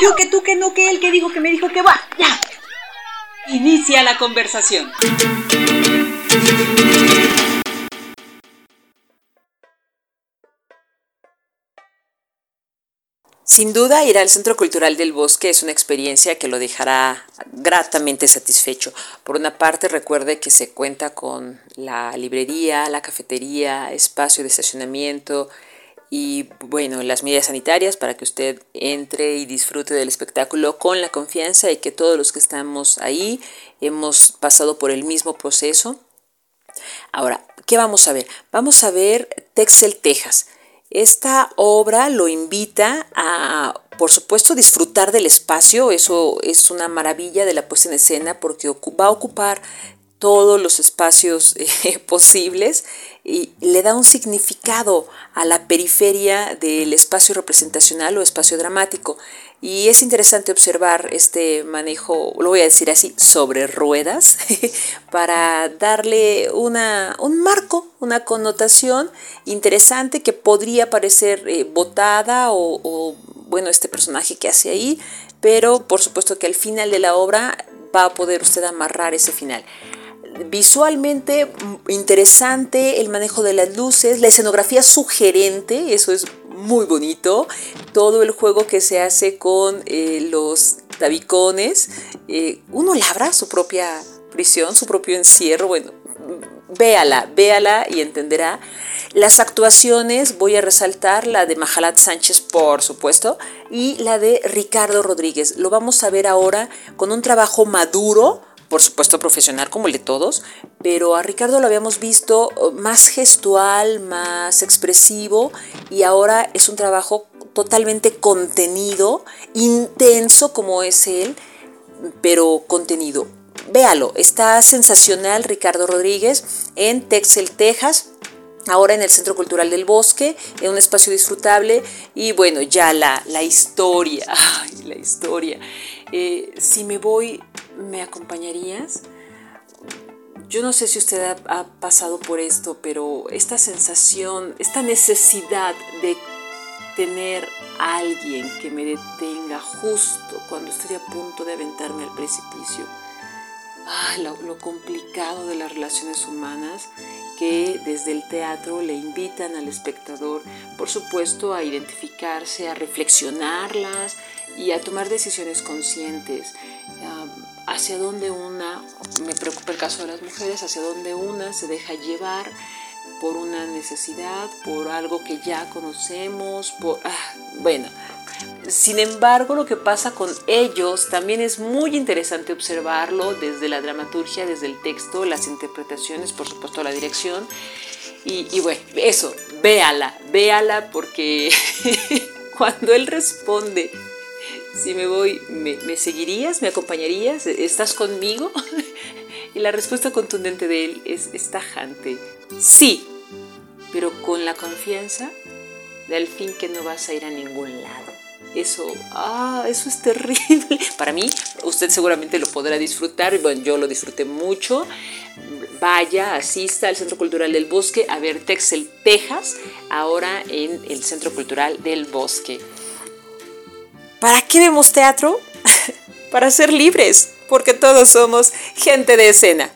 Yo, que tú, que no, que él, que dijo, que me dijo, que va. Ya. Inicia la conversación. Sin duda, ir al Centro Cultural del Bosque es una experiencia que lo dejará gratamente satisfecho. Por una parte, recuerde que se cuenta con la librería, la cafetería, espacio de estacionamiento y, bueno, las medidas sanitarias para que usted entre y disfrute del espectáculo con la confianza y que todos los que estamos ahí hemos pasado por el mismo proceso. Ahora, ¿qué vamos a ver? Vamos a ver Texel, Texas. Esta obra lo invita a, por supuesto, disfrutar del espacio. Eso es una maravilla de la puesta en escena porque va a ocupar todos los espacios eh, posibles y le da un significado a la periferia del espacio representacional o espacio dramático. Y es interesante observar este manejo, lo voy a decir así, sobre ruedas, para darle una, un marco, una connotación interesante que podría parecer eh, botada o, o, bueno, este personaje que hace ahí, pero por supuesto que al final de la obra va a poder usted amarrar ese final visualmente interesante, el manejo de las luces, la escenografía sugerente, eso es muy bonito, todo el juego que se hace con eh, los tabicones, eh, uno labra su propia prisión, su propio encierro, bueno, véala, véala y entenderá. Las actuaciones, voy a resaltar la de Mahalat Sánchez, por supuesto, y la de Ricardo Rodríguez. Lo vamos a ver ahora con un trabajo maduro, por supuesto profesional como el de todos, pero a Ricardo lo habíamos visto uh, más gestual, más expresivo y ahora es un trabajo totalmente contenido, intenso como es él, pero contenido. Véalo, está sensacional Ricardo Rodríguez en Texel, Texas ahora en el Centro Cultural del Bosque, en un espacio disfrutable y bueno, ya la, la historia, ay, la historia. Eh, si me voy, ¿me acompañarías? Yo no sé si usted ha, pasado por esto, pero esta sensación, esta necesidad de tener a alguien que me detenga justo cuando estoy a punto de aventarme al precipicio. Ah, lo, complicado de las relaciones humanas que desde el teatro le invitan al espectador, por supuesto, a identificarse, a reflexionarlas y a tomar decisiones conscientes. hacia dónde una, me preocupa el caso de las mujeres, hacia dónde una se deja llevar por una necesidad, por algo que ya conocemos, por, ah, bueno, sin embargo, lo que pasa con ellos también es muy interesante observarlo desde la dramaturgia, desde el texto, las interpretaciones, por supuesto la dirección. Y, bueno, eso, véala, véala porque cuando él responde, si me voy, ¿me, ¿me, seguirías? ¿Me acompañarías? ¿Estás conmigo? y la respuesta contundente de él es, es tajante. Sí, pero con la confianza del fin que no vas a ir a ningún lado. Eso, ah, eso es terrible. Para mí, usted seguramente lo podrá disfrutar. Bueno, yo lo disfruté mucho. Vaya, asista al Centro Cultural del Bosque a ver Texel, Texas, ahora en el Centro Cultural del Bosque. ¿Para qué vemos teatro? Para ser libres, porque todos somos gente de escena.